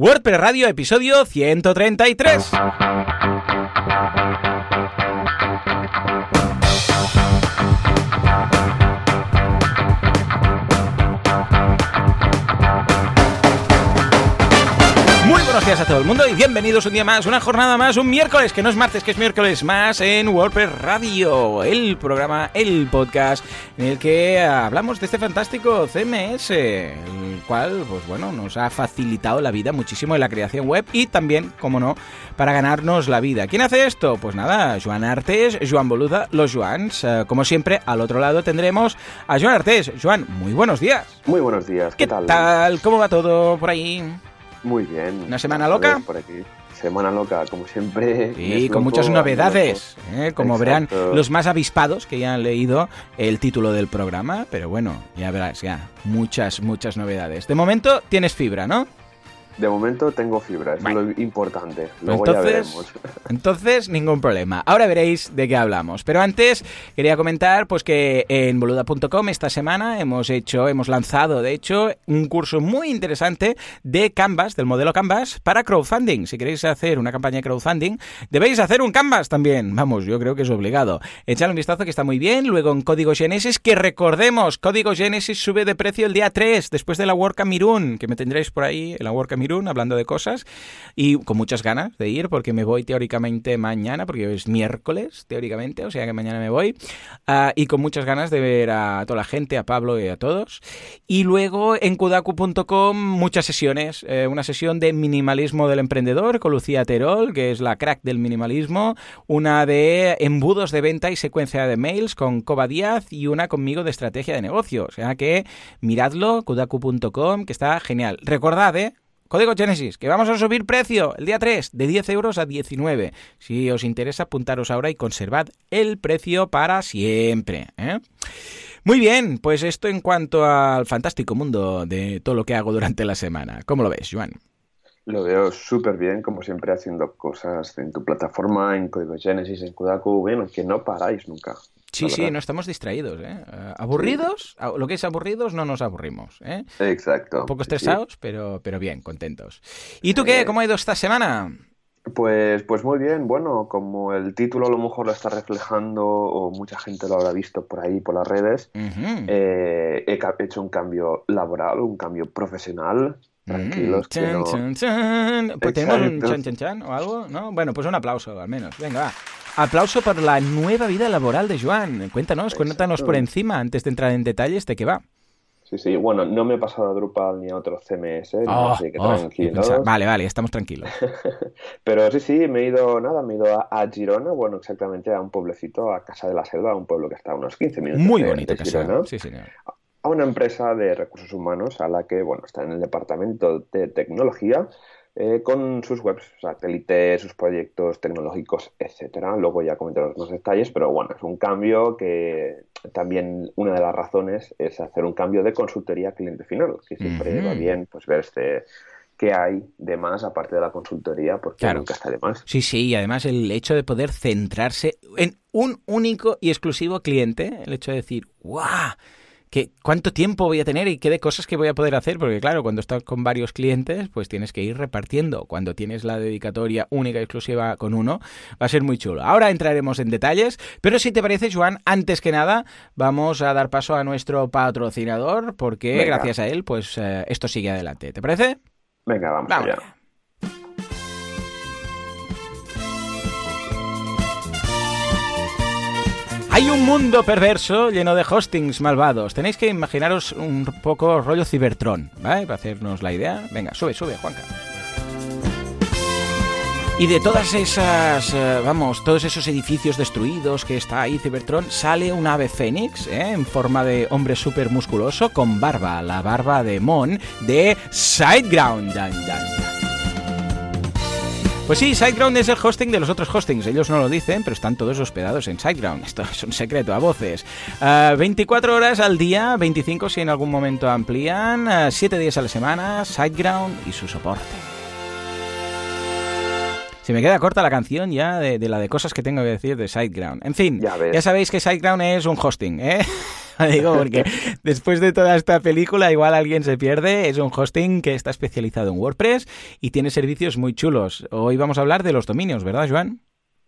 WordPress Radio, episodio 133. A todo el mundo y bienvenidos un día más, una jornada más, un miércoles, que no es martes, que es miércoles más en WordPress Radio, el programa, el podcast en el que hablamos de este fantástico CMS, el cual, pues bueno, nos ha facilitado la vida muchísimo en la creación web y también, como no, para ganarnos la vida. ¿Quién hace esto? Pues nada, Joan Artes, Joan Boluda, los Joans. Eh, como siempre, al otro lado tendremos a Joan Artes. Joan, muy buenos días. Muy buenos días, ¿qué, ¿Qué tal? ¿Cómo va todo por ahí? Muy bien. ¿Una semana loca? Por aquí. Semana loca, como siempre. Sí, con muchas novedades. ¿eh? Como verán los más avispados que ya han leído el título del programa. Pero bueno, ya verás, ya. Muchas, muchas novedades. De momento tienes fibra, ¿no? De momento tengo fibra, es lo importante. Luego entonces, ya veremos. Entonces, ningún problema. Ahora veréis de qué hablamos. Pero antes, quería comentar pues que en boluda.com esta semana hemos hecho, hemos lanzado, de hecho, un curso muy interesante de Canvas, del modelo Canvas, para crowdfunding. Si queréis hacer una campaña de crowdfunding, debéis hacer un Canvas también. Vamos, yo creo que es obligado. Echadle un vistazo que está muy bien. Luego en Código Genesis, que recordemos, Código Genesis sube de precio el día 3, después de la WordCamp Mirun, que me tendréis por ahí en la WordCamp Hablando de cosas y con muchas ganas de ir porque me voy teóricamente mañana, porque es miércoles teóricamente, o sea que mañana me voy, uh, y con muchas ganas de ver a toda la gente, a Pablo y a todos. Y luego en kudaku.com muchas sesiones, eh, una sesión de minimalismo del emprendedor con Lucía Terol, que es la crack del minimalismo, una de embudos de venta y secuencia de mails con Coba Díaz y una conmigo de estrategia de negocio. O sea que miradlo, kudaku.com, que está genial. Recordad, ¿eh? Código Genesis, que vamos a subir precio el día 3 de 10 euros a 19. Si os interesa, apuntaros ahora y conservad el precio para siempre. ¿eh? Muy bien, pues esto en cuanto al fantástico mundo de todo lo que hago durante la semana. ¿Cómo lo ves, Joan? Lo veo súper bien, como siempre, haciendo cosas en tu plataforma, en Código Genesis, en Kudaku, bueno, que no paráis nunca. Sí, sí, no estamos distraídos. ¿eh? Uh, aburridos, sí. lo que es aburridos no nos aburrimos. ¿eh? Exacto. Un poco estresados, sí. pero, pero bien, contentos. ¿Y tú qué? ¿Cómo ha ido esta semana? Pues, pues muy bien, bueno, como el título a lo mejor lo está reflejando o mucha gente lo habrá visto por ahí, por las redes, uh -huh. eh, he hecho un cambio laboral, un cambio profesional, tranquilos. Mm, chan, no... chan, chan. Pues tenemos un chan, chan, chan o algo, ¿no? Bueno, pues un aplauso al menos. Venga, va. Aplauso por la nueva vida laboral de Joan. Cuéntanos, Exacto. cuéntanos por encima antes de entrar en detalles de qué va. Sí, sí, bueno, no me he pasado a Drupal ni a otro CMS, oh, así que oh, tranquilo. Vale, vale, estamos tranquilos. Pero sí, sí, me he ido, nada, me he ido a, a, Girona, bueno, exactamente a un pueblecito, a Casa de la Selva, un pueblo que está a unos 15 minutos Muy de, bonito, de Girona. Sí, señor a una empresa de recursos humanos a la que, bueno, está en el departamento de tecnología eh, con sus webs, satélites, sus proyectos tecnológicos, etcétera. Luego ya comentaré los detalles, pero bueno, es un cambio que también una de las razones es hacer un cambio de consultoría cliente final, que siempre uh -huh. va bien pues ver este qué hay de más aparte de la consultoría, porque claro. nunca está de más. Sí, sí, y además el hecho de poder centrarse en un único y exclusivo cliente, el hecho de decir, ¡guau! Que cuánto tiempo voy a tener y qué de cosas que voy a poder hacer, porque claro, cuando estás con varios clientes, pues tienes que ir repartiendo. Cuando tienes la dedicatoria única y exclusiva con uno, va a ser muy chulo. Ahora entraremos en detalles, pero si te parece, Joan, antes que nada, vamos a dar paso a nuestro patrocinador, porque Venga. gracias a él, pues eh, esto sigue adelante. ¿Te parece? Venga, vamos, vamos. allá. Hay un mundo perverso lleno de hostings malvados. Tenéis que imaginaros un poco rollo Cybertron, ¿vale? Para hacernos la idea. Venga, sube, sube, Juanca. Y de todas esas, eh, vamos, todos esos edificios destruidos que está ahí Cybertron, sale un ave fénix ¿eh? en forma de hombre súper musculoso con barba, la barba de Mon de Sideground. Pues sí, SiteGround es el hosting de los otros hostings. Ellos no lo dicen, pero están todos hospedados en SiteGround. Esto es un secreto a voces. Uh, 24 horas al día, 25 si en algún momento amplían, uh, 7 días a la semana, SiteGround y su soporte. Se me queda corta la canción ya de, de, la de cosas que tengo que decir de SiteGround. En fin, ya, ya sabéis que SiteGround es un hosting, ¿eh? Digo, porque después de toda esta película, igual alguien se pierde. Es un hosting que está especializado en WordPress y tiene servicios muy chulos. Hoy vamos a hablar de los dominios, ¿verdad, Joan?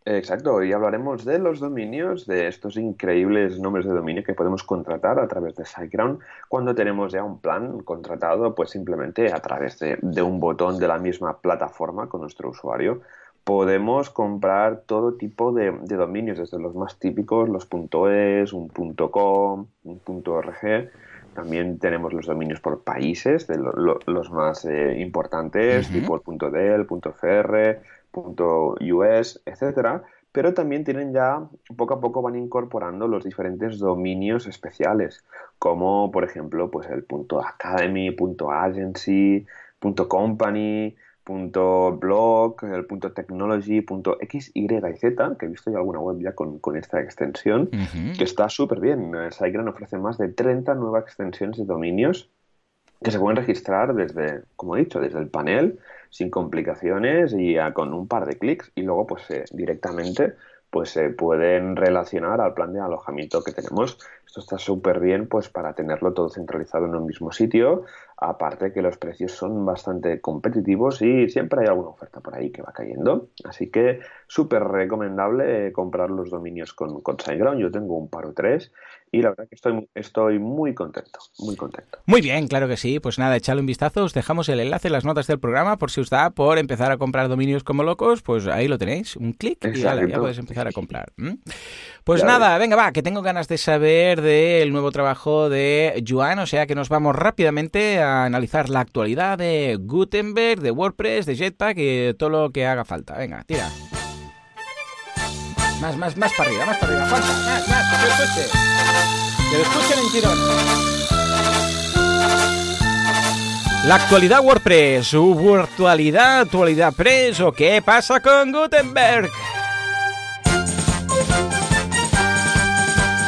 Exacto, hoy hablaremos de los dominios, de estos increíbles nombres de dominio que podemos contratar a través de SiteGround cuando tenemos ya un plan contratado, pues simplemente a través de, un botón de la misma plataforma con nuestro usuario. Podemos comprar todo tipo de, dominios, desde los más típicos, los .es, un .com, un .org, también tenemos los dominios por países, de los más eh, importantes, tipo el .del, .fr, .us, etcétera, pero también tienen ya, poco a poco van incorporando los diferentes dominios especiales, como por ejemplo pues el .academy, .agency, .company, .blog, el .technology, .x, y, z, que he visto ya alguna web ya con, esta extensión, que está súper bien. SiteGround ofrece más de 30 nuevas extensiones de dominios que se pueden registrar desde, como he dicho, desde el panel sin complicaciones y con un par de clics y luego pues eh, directamente pues se pueden relacionar al plan de alojamiento que tenemos. Esto está súper bien pues para tenerlo todo centralizado en un mismo sitio, aparte que los precios son bastante competitivos y siempre hay alguna oferta por ahí que va cayendo. Así que súper recomendable eh, comprar los dominios con, con SiteGround. Yo tengo un par o tres y la verdad que estoy, estoy muy contento, muy contento. Muy bien, claro que sí. Pues nada, echadle un vistazo. Os dejamos el enlace en las notas del programa por si os da por empezar a comprar dominios como locos, pues ahí lo tenéis. Un clic y ya, ya puedes empezar a comprar. Pues nada, venga, va, que tengo ganas de saber del nuevo trabajo de Joan, o sea que nos vamos rápidamente a analizar la actualidad de Gutenberg, de WordPress, de Jetpack y todo lo que haga falta. Venga, tira. Más, más, más para arriba, más para arriba. Falta, más, más, que lo. Que lo escuchen en tirón. La actualidad WordPress, su actualidad, actualidad Press o qué pasa con Gutenberg.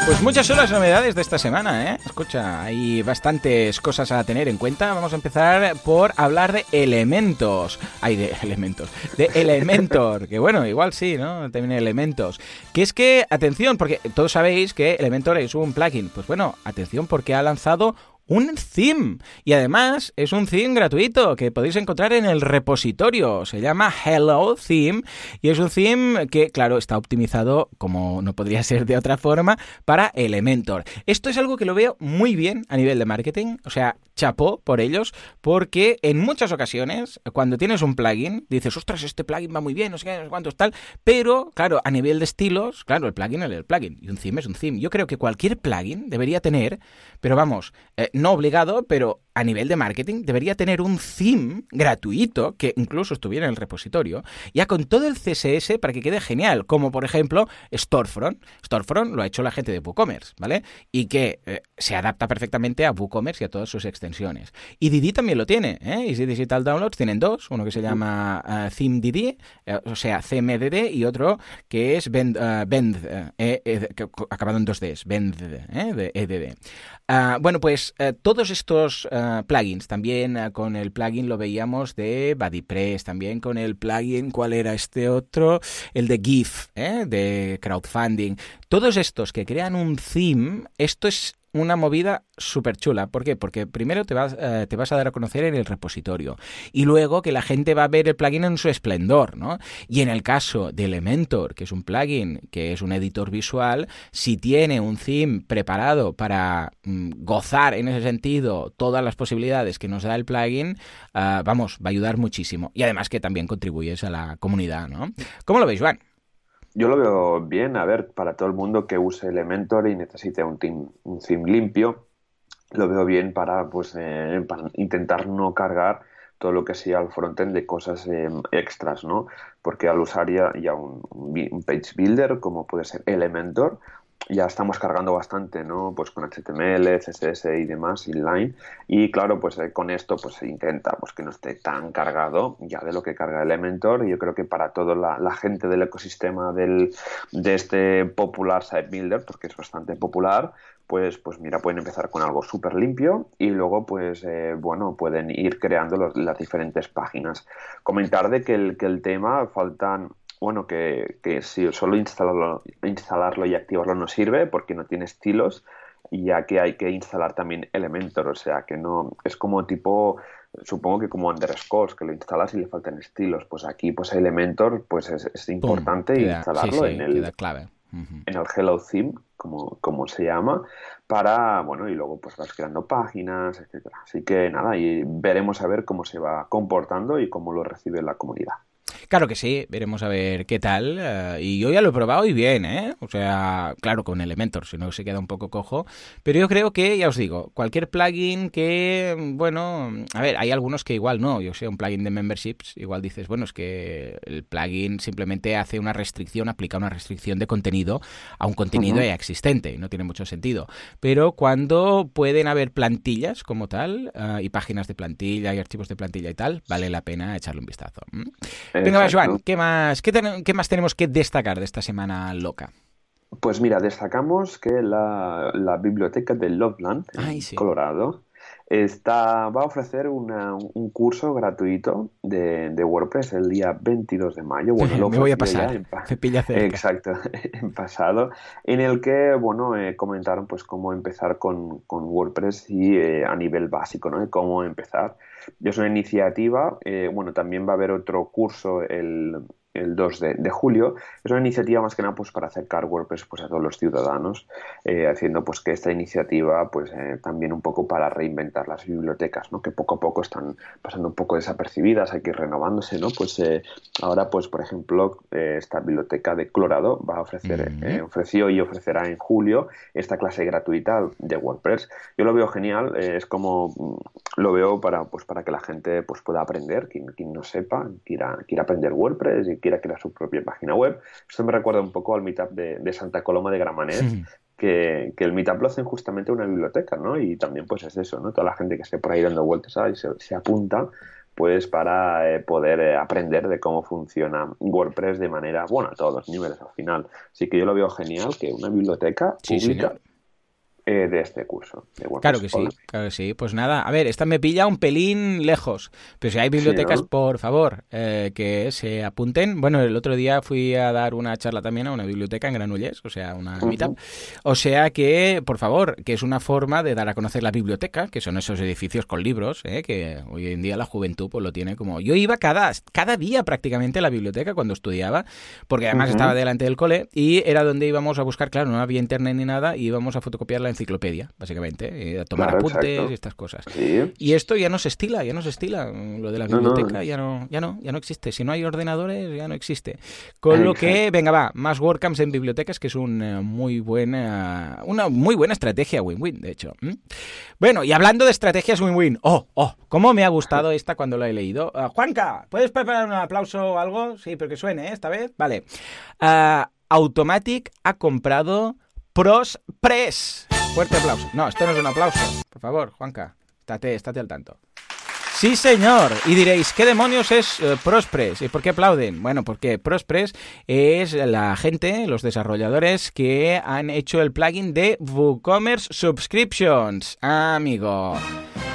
Pues muchas son las novedades de esta semana, ¿eh? Escucha, hay bastantes cosas a tener en cuenta. Vamos a empezar por hablar de elementos. Hay de elementos. De Elementor, que bueno, igual sí, ¿no? También elementos. Que es que, atención, porque todos sabéis que Elementor es un plugin. Pues bueno, atención porque ha lanzado un theme. Y además es un theme gratuito que podéis encontrar en el repositorio. Se llama Hello Theme y es un theme que, claro, está optimizado, como no podría ser de otra forma, para Elementor. Esto es algo que lo veo muy bien a nivel de marketing. O sea, chapó por ellos, porque en muchas ocasiones, cuando tienes un plugin, dices, ostras, este plugin va muy bien, no sé qué, no sé cuántos tal, pero, claro, a nivel de estilos, claro, el plugin es el plugin y un theme es un theme. Yo creo que cualquier plugin debería tener, pero vamos, eh, no obligado, pero a nivel de marketing debería tener un theme gratuito que incluso estuviera en el repositorio, ya con todo el CSS para que quede genial, como por ejemplo Storefront. Storefront lo ha hecho la gente de WooCommerce, ¿vale? Y que eh, se adapta perfectamente a WooCommerce y a todas sus extensiones. Y Didi también lo tiene, ¿eh? Easy Digital Downloads tienen dos, uno que se llama uh, ThemeDD, eh, o sea, CMDD, y otro que es Bend, acabado en dos Ds, Bend, de EDD. Ah, bueno, pues todos estos plugins. También eh, con el plugin lo veíamos de BuddyPress, también con el plugin, ¿cuál era este otro? El de GIF, ¿eh? de crowdfunding. Todos estos que crean un theme, esto es una movida súper chula. ¿Por qué? Porque primero te vas, eh, te vas a dar a conocer en el repositorio y luego que la gente va a ver el plugin en su esplendor, ¿no? Y en el caso de Elementor, que es un plugin, que es un editor visual, si tiene un theme preparado para mm, gozar en ese sentido todas las posibilidades que nos da el plugin, ah, vamos, va a ayudar muchísimo. Y además que también contribuyes a la comunidad, ¿no? ¿Cómo lo veis, Juan? Yo lo veo bien, a ver, para todo el mundo que use Elementor y necesite un theme, un theme limpio, lo veo bien para, pues, eh, para intentar no cargar todo lo que sea el frontend de cosas eh, extras, ¿no? Porque al usar ya, un, page builder, como puede ser Elementor, ya estamos cargando bastante, ¿no? Pues con HTML, CSS y demás, inline. Y claro, pues eh, con esto pues se intenta pues que no esté tan cargado ya de lo que carga Elementor. Y yo creo que para toda la, gente del ecosistema del, de este popular site builder, porque es bastante popular, pues, pues mira, pueden empezar con algo súper limpio y luego pues eh, bueno, pueden ir creando las diferentes páginas. Comentar de que el, que el tema faltan bueno, que, si solo instalarlo, instalarlo y activarlo no sirve porque no tiene estilos ya que hay que instalar también Elementor, o sea que no es como tipo supongo que como underscores, que lo instalas y le faltan estilos. Pues aquí, pues Elementor, pues es, importante instalarlo en el clave. en el Hello Theme, como, como se llama, para, bueno, y luego pues vas creando páginas, etcétera. Así que nada, y veremos a ver cómo se va comportando y cómo lo recibe la comunidad. Claro que sí, veremos a ver qué tal. Eh, y yo ya lo he probado y bien, ¿eh? O sea, claro, con Elementor, si no se queda un poco cojo. Pero yo creo que, ya os digo, cualquier plugin que, bueno, a ver, hay algunos que igual no. Yo sé, un plugin de memberships, igual dices, bueno, es que el plugin simplemente hace una restricción, aplica una restricción de contenido a un contenido ya existente y no tiene mucho sentido. Pero cuando pueden haber plantillas como tal, eh, y páginas de plantilla y archivos de plantilla y tal, vale la pena echarle un vistazo. Venga, Joan, ¿qué más, qué, más tenemos que destacar de esta semana loca? Pues mira, destacamos que la, biblioteca de Loveland, en Colorado, está, va a ofrecer un curso gratuito de, WordPress el día 22 de mayo. Bueno, lo Me voy a pasar. Exacto, en pasado, en el que, bueno, eh, comentaron pues cómo empezar con, WordPress y eh, a nivel básico, ¿no? cómo empezar. Es una iniciativa, eh, bueno, también va a haber otro curso el, el 2 de, julio. Es una iniciativa más que nada pues, para acercar WordPress pues, a todos los ciudadanos, eh, haciendo pues, que esta iniciativa pues, eh, también un poco para reinventar las bibliotecas, ¿no? que poco a poco están pasando un poco desapercibidas, hay que ir renovándose. ¿no? Pues, eh, ahora, pues, por ejemplo, esta biblioteca de Colorado va a ofrecer, ofreció y ofrecerá en julio esta clase gratuita de WordPress. Yo lo veo genial, es como mm, lo veo para, pues, para que la gente pues, pueda aprender, quien, quien no sepa, quiera, quiera aprender WordPress y quiera crear su propia página web. Esto me recuerda un poco al meetup de, Santa Coloma de Gramanet, que, el meetup lo hacen justamente una biblioteca, ¿no? Y también pues es eso, ¿no? Toda la gente que esté por ahí dando vueltas y se, apunta pues para eh, poder eh, aprender de cómo funciona WordPress de manera, bueno, a todos los niveles al final. Así que yo lo veo genial que una biblioteca pública eh, de este curso. claro que sí, claro que sí. Pues nada, a ver, esta me pilla un pelín lejos, pero si hay bibliotecas, por favor, eh, que se apunten. Bueno, el otro día fui a dar una charla también a una biblioteca en Granollers, o sea, una meetup. O sea que, por favor, que es una forma de dar a conocer la biblioteca, que son esos edificios con libros, eh, que hoy en día la juventud pues lo tiene como... Yo iba cada, cada día prácticamente a la biblioteca cuando estudiaba, porque además estaba delante del cole y era donde íbamos a buscar, claro, no había internet ni nada, y íbamos a fotocopiar la enciclopedia, básicamente, eh, a tomar apuntes y estas cosas. Y esto ya no se estila, ya no se estila. Lo de la biblioteca ya no, ya no, ya no existe. Si no hay ordenadores, ya no existe. Con lo que, venga, va, más WordCamps en bibliotecas, que es una muy buena, una muy buena estrategia win-win, de hecho. Bueno, y hablando de estrategias win-win, oh, oh, cómo me ha gustado esta cuando la he leído. Ah, Juanca, ¿puedes preparar un aplauso o algo? Sí, pero que suene, ¿eh? esta vez. Vale. Uh, Automatic ha comprado Prospress. Fuerte aplauso. No, esto no es un aplauso. Por favor, Juanca, estate, estate al tanto. Sí, señor. Y diréis, ¿qué demonios es uh, Prospress? ¿Y por qué aplauden? Bueno, porque Prospress es la gente, los desarrolladores que han hecho el plugin de WooCommerce Subscriptions. amigo.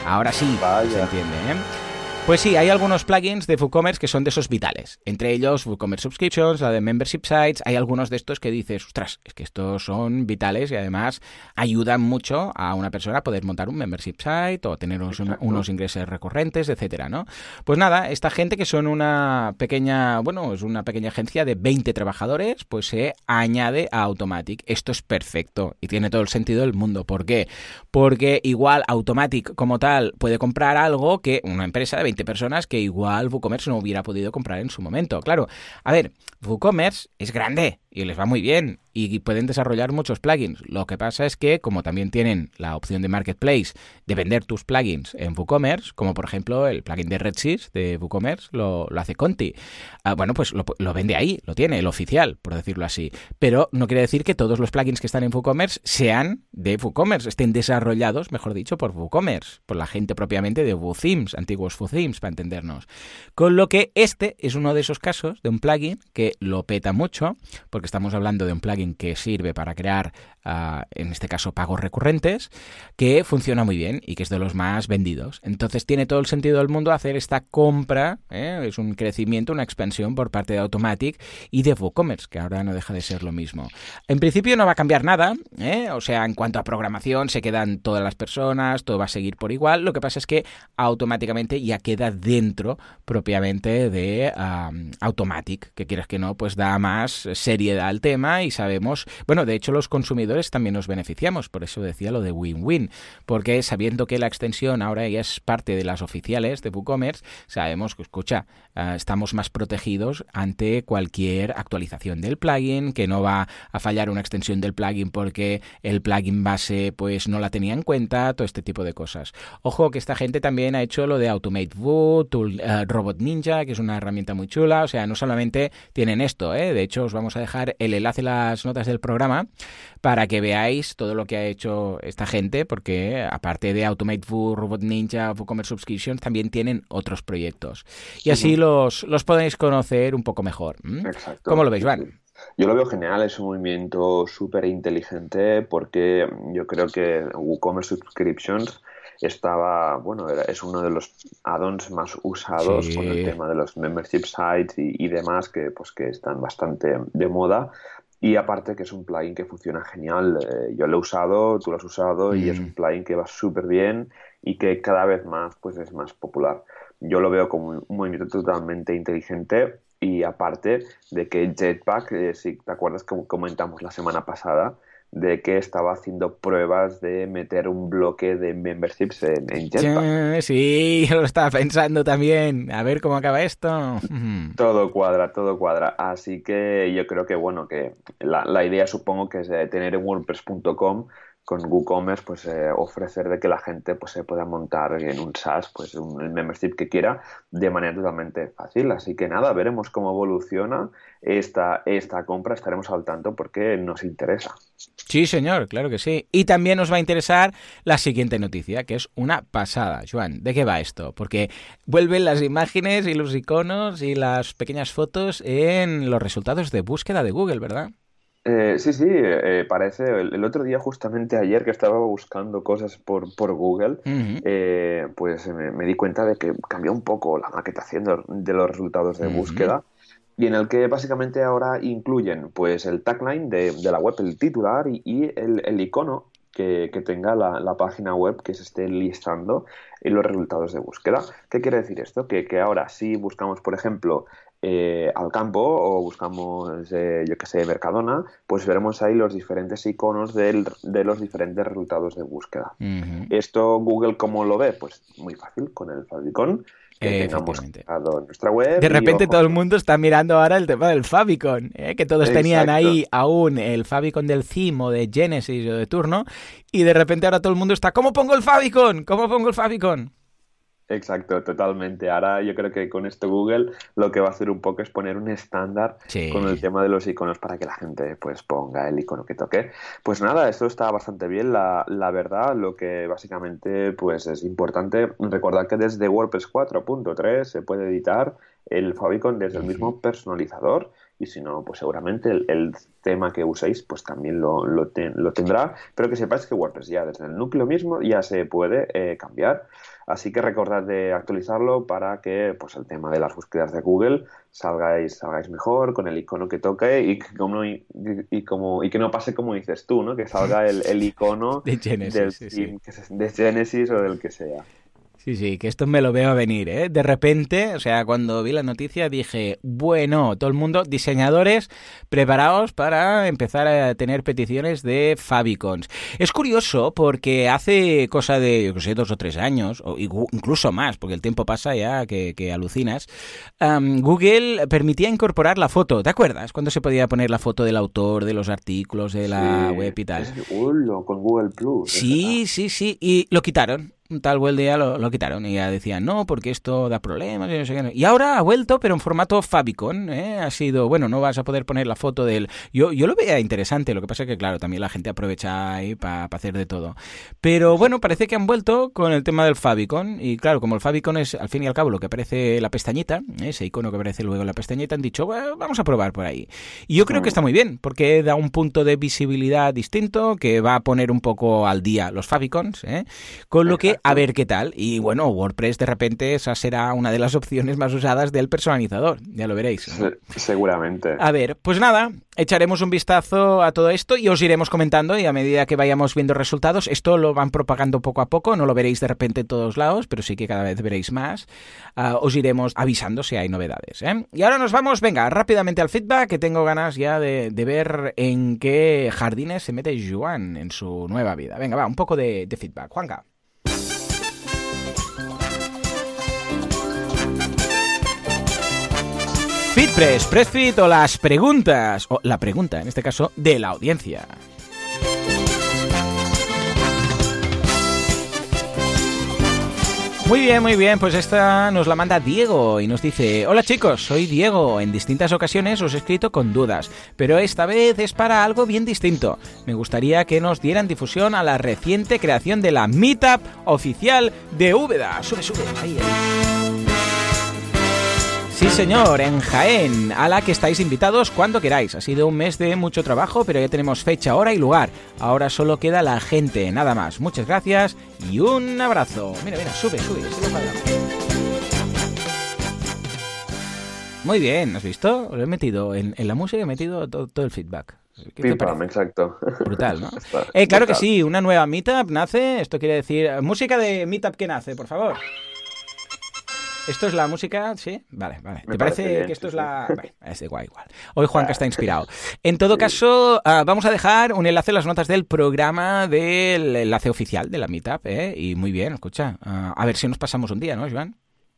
Ahora sí, se entiende, ¿eh? Pues sí, hay algunos plugins de WooCommerce que son de esos vitales. Entre ellos WooCommerce Subscriptions, la de Membership Sites. Hay algunos de estos que dices, ostras, es que estos son vitales y además ayudan mucho a una persona a poder montar un membership site o tener unos, ingresos recurrentes, etcétera, ¿no? Pues nada, esta gente que son una pequeña, bueno, es una pequeña agencia de 20 trabajadores, pues se añade a Automatic. Esto es perfecto y tiene todo el sentido del mundo. ¿Por qué? Porque igual Automatic como tal puede comprar algo que una empresa de 20 personas que igual WooCommerce no hubiera podido comprar en su momento. Claro, a ver, WooCommerce es grande y les va muy bien y pueden desarrollar muchos plugins. Lo que pasa es que, como también tienen la opción de Marketplace de vender tus plugins en WooCommerce, como por ejemplo el plugin de Redsys de WooCommerce lo, hace Conti, ah, bueno, pues lo, vende ahí, lo tiene, el oficial, por decirlo así. Pero no quiere decir que todos los plugins que están en WooCommerce sean de WooCommerce, estén desarrollados, mejor dicho, por WooCommerce, por la gente propiamente de WooThemes, antiguos WooThemes, para entendernos. Con lo que este es uno de esos casos de un plugin que lo peta mucho, porque estamos hablando de un plugin que sirve para crear, uh, en este caso, pagos recurrentes, que funciona muy bien y que es de los más vendidos. Entonces tiene todo el sentido del mundo hacer esta compra, ¿eh? es un crecimiento, una expansión por parte de Automatic y de WooCommerce, que ahora no deja de ser lo mismo. En principio no va a cambiar nada, ¿eh? o sea, en cuanto a programación se quedan todas las personas, todo va a seguir por igual, lo que pasa es que automáticamente ya queda dentro propiamente de Automatic, que quieras que no, pues da más seriedad al tema y sabemos, bueno, de hecho los consumidores también nos beneficiamos, por eso decía lo de win-win, porque sabiendo que la extensión ahora ya es parte de las oficiales de WooCommerce, sabemos que, escucha, ah, estamos más protegidos ante cualquier actualización del plugin, que no va a fallar una extensión del plugin porque el plugin base pues no la tenía en cuenta, todo este tipo de cosas. Ojo que esta gente también ha hecho lo de Automate Woo, Tool, eh, Robot Ninja, que es una herramienta muy chula, o sea, no solamente tienen esto, ¿eh? de hecho os vamos a dejar el enlace en las notas del programa para que veáis todo lo que ha hecho esta gente, porque aparte de Automate Woo, Robot Ninja, WooCommerce Subscriptions, también tienen otros proyectos. Y así los, los podéis conocer un poco mejor. Exacto. ¿Cómo lo veis, Juan? Yo lo veo genial, es un movimiento súper inteligente porque yo creo que WooCommerce Subscriptions estaba, bueno, es uno de los add-ons más usados con el tema de los membership sites y, demás que, pues, que están bastante de moda. Y aparte que es un plugin que funciona genial. Eh, yo lo he usado, tú lo has usado y es mm. un plugin que va súper bien y que cada vez más pues es más popular. Yo lo veo como un movimiento totalmente inteligente y aparte de que Jetpack, eh, si te acuerdas que comentamos la semana pasada, de que estaba haciendo pruebas de meter un bloque de memberships en, Jetpack. Sí, yo lo estaba pensando también. A ver cómo acaba esto. todo cuadra, todo cuadra. Así que yo creo que, bueno, que la, la idea supongo que es tener en WordPress.com con WooCommerce pues eh, ofrecer de que la gente pues se pueda montar en un SaaS pues un, el membership que quiera de manera totalmente fácil. Así que nada veremos cómo evoluciona esta esta compra. Estaremos al tanto porque nos interesa. Sí señor claro que sí. Y también nos va a interesar la siguiente noticia que es una pasada Joan. De qué va esto porque vuelven las imágenes y los iconos y las pequeñas fotos en los resultados de búsqueda de Google verdad eh, sí, sí, eh, parece. El, otro día, justamente ayer que estaba buscando cosas por, por Google, eh, pues me, di cuenta de que cambió un poco la maquetación de, los resultados de búsqueda y en el que básicamente ahora incluyen pues el tagline de, la web, el titular y, el, icono que, tenga la, página web que se esté listando en los resultados de búsqueda. ¿Qué quiere decir esto? Que, que ahora si buscamos, por ejemplo, eh, al campo o buscamos, eh, yo que sé, Mercadona, pues veremos ahí los diferentes iconos de los diferentes resultados de búsqueda. Esto Google, ¿cómo lo ve? Pues muy fácil, con el favicon que tengamos en nuestra web. De repente todo el mundo está mirando ahora el tema del favicon, ¿eh? que todos tenían ahí aún el favicon del theme o de Genesis o de turno, y de repente ahora todo el mundo está, ¿cómo pongo el favicon? ¿Cómo pongo el favicon? Exacto, totalmente. Ahora yo creo que con esto Google lo que va a hacer un poco es poner un estándar con el tema de los iconos para que la gente pues ponga el icono que toque. Pues nada, esto está bastante bien. La, la verdad, lo que básicamente pues es importante recordar que desde WordPress 4.3 se puede editar el favicon desde el mismo personalizador y si no, pues seguramente el, tema que uséis pues también lo, lo, tendrá, pero que sepáis que WordPress ya desde el núcleo mismo ya se puede eh, cambiar. Así que recordad de actualizarlo para que pues el tema de las búsquedas de Google salgáis, salgáis mejor con el icono que toque y, como, y, como, y que no pase como dices tú, ¿no? que salga el, icono de Genesis, de Genesis o del que sea. Sí, sí, que esto me lo veo venir, ¿eh? De repente, o sea, cuando vi la noticia dije, bueno, todo el mundo, diseñadores, preparaos para empezar a tener peticiones de Fabicons. Es curioso porque hace cosa de, yo sé, dos o tres años, o incluso más, porque el tiempo pasa ya que, alucinas, Google permitía incorporar la foto, ¿te acuerdas? Cuando se podía poner la foto del autor, de los artículos, de la web y tal. con Google Plus. Sí, sí, sí, y lo quitaron un tal buen día lo, lo, quitaron y ya decían, no, porque esto da problemas y no sé qué. Y ahora ha vuelto, pero en formato Fabicon, ¿eh? Ha sido, bueno, no vas a poder poner la foto del... Yo, yo lo veía interesante, lo que pasa es que, claro, también la gente aprovecha ahí para hacer de todo. Pero bueno, parece que han vuelto con el tema del Fabicon y claro, como el Fabicon es al fin y al cabo lo que aparece la pestañita, ese icono que aparece luego en la pestañita, han dicho, bueno, vamos a probar por ahí. Y yo creo que está muy bien, porque da un punto de visibilidad distinto que va a poner un poco al día los Fabicons, ¿eh? con lo que a ver qué tal. Y bueno, WordPress de repente esa será una de las opciones más usadas del personalizador, ya lo veréis. seguramente. A ver, pues nada, echaremos un vistazo a todo esto y os iremos comentando y a medida que vayamos viendo resultados, esto lo van propagando poco a poco, no lo veréis de repente en todos lados, pero sí que cada vez veréis más. Uh, os iremos avisando si hay novedades. ¿eh? Y ahora nos vamos, venga, rápidamente al feedback, que tengo ganas ya de, de ver en qué jardines se mete Joan en su nueva vida. Venga, va, un poco de, de feedback. Juanca. FitPress, PressFit o las preguntas, o la pregunta en este caso de la audiencia. Muy bien, muy bien, pues esta nos la manda Diego y nos dice, hola chicos, soy Diego, en distintas ocasiones os he escrito con dudas, pero esta vez es para algo bien distinto. Me gustaría que nos dieran difusión a la reciente creación de la Meetup oficial de Úbeda. Sube, sube, ahí, ahí. Sí, señor, en Jaén, a la que estáis invitados cuando queráis. Ha sido un mes de mucho trabajo, pero ya tenemos fecha, hora y lugar. Ahora solo queda la gente, nada más. Muchas gracias y un abrazo. Mira, mira, sube, sube, Muy bien, ¿has visto? Lo he metido en, en la música, he metido todo, todo el feedback. Pim, pam, exacto. Brutal, ¿no? eh, claro que sí, una nueva meetup nace. Esto quiere decir música de meetup que nace, por favor. ¿Esto es la música? ¿Sí? Vale, vale. ¿Te parece, bien, que esto sí, es sí. la...? Vale, es igual, igual. Hoy Juanca está inspirado. En todo caso, uh, vamos a dejar un enlace en las notas del programa del enlace oficial de la Meetup, ¿eh? Y muy bien, escucha. Uh, a ver si nos pasamos un día, ¿no, Joan?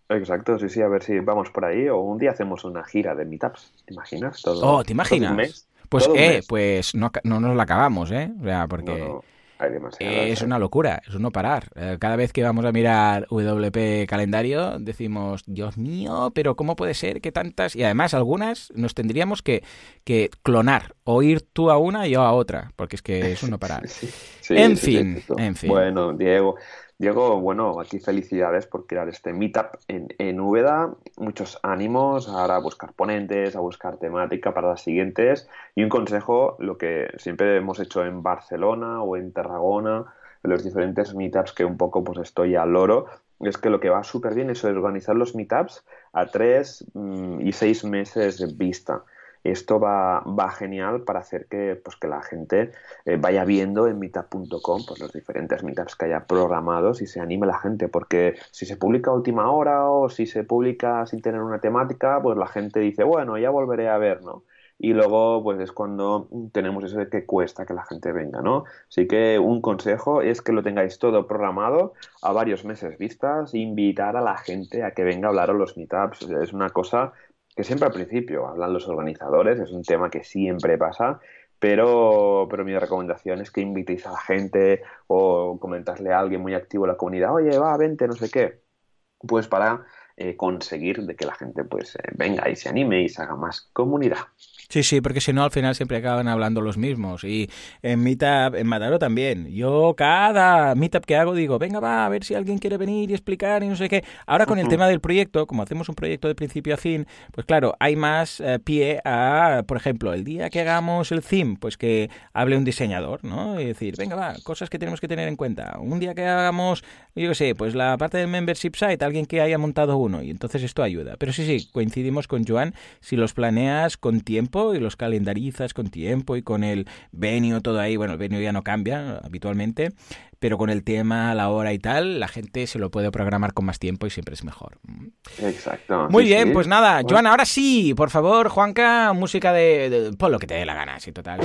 Exacto, sí, sí, a ver si vamos por ahí o un día hacemos una gira de meetups. ¿Te imaginas? Todo, oh, ¿te imaginas? todo un mes, pues, todo un eh, mes. pues no, no nos la acabamos, ¿eh? O sea, porque... No, no, hay Eh, es una locura, es un no parar. Eh, Cada vez que vamos a mirar WP calendario decimos, Dios mío, pero ¿cómo puede ser que tantas? Y además algunas nos tendríamos que, que clonar, o ir tú a una y yo a otra, porque es que es un no parar. Sí, En sí, fin, en fin. Bueno, Diego, Diego, bueno, aquí felicidades por crear este meetup en, en Úbeda. Muchos ánimos ahora a buscar ponentes, a buscar temática para las siguientes. Y un consejo, lo que siempre hemos hecho en Barcelona o en Tarragona, los diferentes meetups que un poco pues estoy al loro, es que lo que va súper bien es organizar los meetups a tres mm, y seis meses de vista. Esto va, va genial para hacer que, pues, que la gente eh, vaya viendo en meetup.com pues, los diferentes meetups que haya programados y se anime la gente, porque si se publica a última hora o si se publica sin tener una temática, pues la gente dice, bueno, ya volveré a ver, ¿no? Y luego, pues es cuando tenemos eso de que cuesta que la gente venga, ¿no? Así que un consejo es que lo tengáis todo programado a varios meses vistas, invitar a la gente a que venga a hablar a los meetups. Es una cosa que siempre al principio hablan los organizadores, es un tema que siempre pasa, pero, pero mi recomendación es que invitéis a la gente o comentarle a alguien muy activo en la comunidad, oye, va, vente, no sé qué, pues para eh, conseguir de que la gente pues eh, venga y se anime y se haga más comunidad. Sí, sí, porque si no al final siempre acaban hablando los mismos. Y en Meetup, en Mataró también. Yo cada Meetup que hago digo, venga, va, a ver si alguien quiere venir y explicar y no sé qué. Ahora con el tema del proyecto, como hacemos un proyecto de principio a fin, pues claro, hay más eh, pie a, por ejemplo, el día que hagamos el theme, pues que hable un diseñador, ¿no? Y decir, venga, va, cosas que tenemos que tener en cuenta. Un día que hagamos, yo qué sé, pues la parte del membership site, alguien que haya montado uno. Y entonces esto ayuda. Pero sí, sí, coincidimos con Joan, si los planeas con tiempo y los calendarizas con tiempo y con el venio todo ahí, bueno, el venio ya no cambia habitualmente, pero con el tema, la hora y tal, la gente se lo puede programar con más tiempo y siempre es mejor. Exacto. Muy sí, bien, sí. pues nada, Bueno. Joan, ahora sí, por favor, Juanca, música de, de pon lo que te dé la gana, sí, total.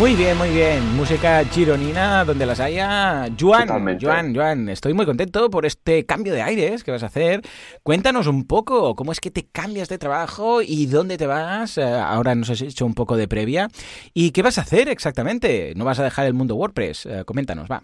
Muy bien, muy bien. Música gironina donde las haya. Juan, Juan, Juan, estoy muy contento por este cambio de aires que vas a hacer. Cuéntanos un poco cómo es que te cambias de trabajo y dónde te vas. Eh, ahora nos has hecho un poco de previa. ¿Y qué vas a hacer exactamente? ¿No vas a dejar el mundo WordPress? Eh, coméntanos, va.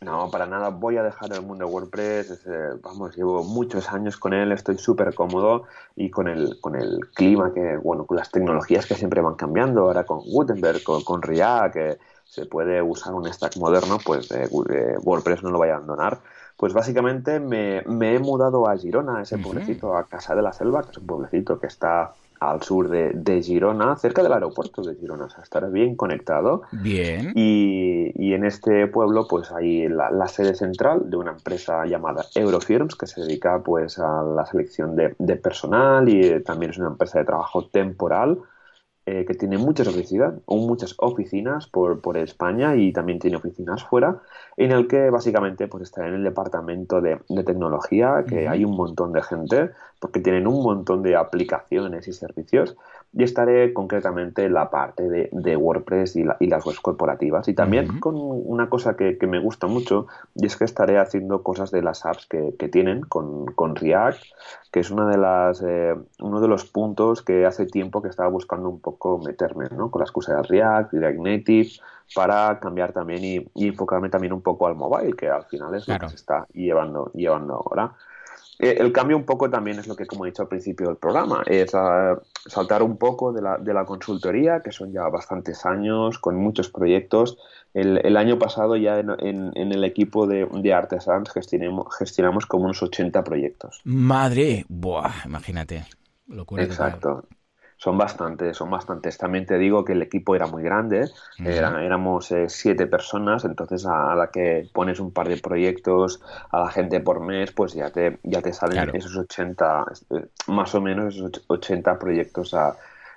No, para nada voy a dejar el mundo WordPress. vamos, llevo muchos años con él, estoy súper cómodo y con el, con el clima, que bueno, con las tecnologías que siempre van cambiando, ahora con Gutenberg, con, con React, que se puede usar un stack moderno, pues WordPress no lo voy a abandonar. Pues básicamente me, me he mudado a Girona, ese pueblecito, a Casa de la Selva, que es un pueblecito que está al sur de, Girona, cerca del aeropuerto de Girona, o sea, estar bien conectado. Bien. Y, en este pueblo, pues hay la, sede central de una empresa llamada Eurofirms, que se dedica pues a la selección de, de personal y también es una empresa de trabajo temporal eh, que tiene muchas oficinas, muchas oficinas por, por, España y también tiene oficinas fuera, en el que básicamente pues está en el departamento de, tecnología, que hay un montón de gente, porque tienen un montón de aplicaciones y servicios, y estaré concretamente en la parte de, WordPress y, las webs corporativas. Y también con una cosa que, me gusta mucho, y es que estaré haciendo cosas de las apps que, tienen con, con, React, que es una de las, eh, uno de los puntos que hace tiempo que estaba buscando un poco meterme, ¿no? Con las cosas de React, React Native, para cambiar también y, enfocarme también un poco al mobile, que al final es lo que se está llevando, llevando ahora. Eh, el cambio un poco también es lo que, como he dicho al principio del programa, es ah, saltar un poco de la, de la, consultoría, que son ya bastantes años, con muchos proyectos. El, el año pasado ya en, en, el equipo de, de Artesans gestionamos, gestionamos como unos 80 proyectos. Madre, buah, imagínate. Locura Exacto son bastantes, son bastantes. También te digo que el equipo era muy grande, éramos eh, siete personas, entonces a, la que pones un par de proyectos a la gente por mes, pues ya te, ya te salen esos 80, eh, más o menos esos 80 proyectos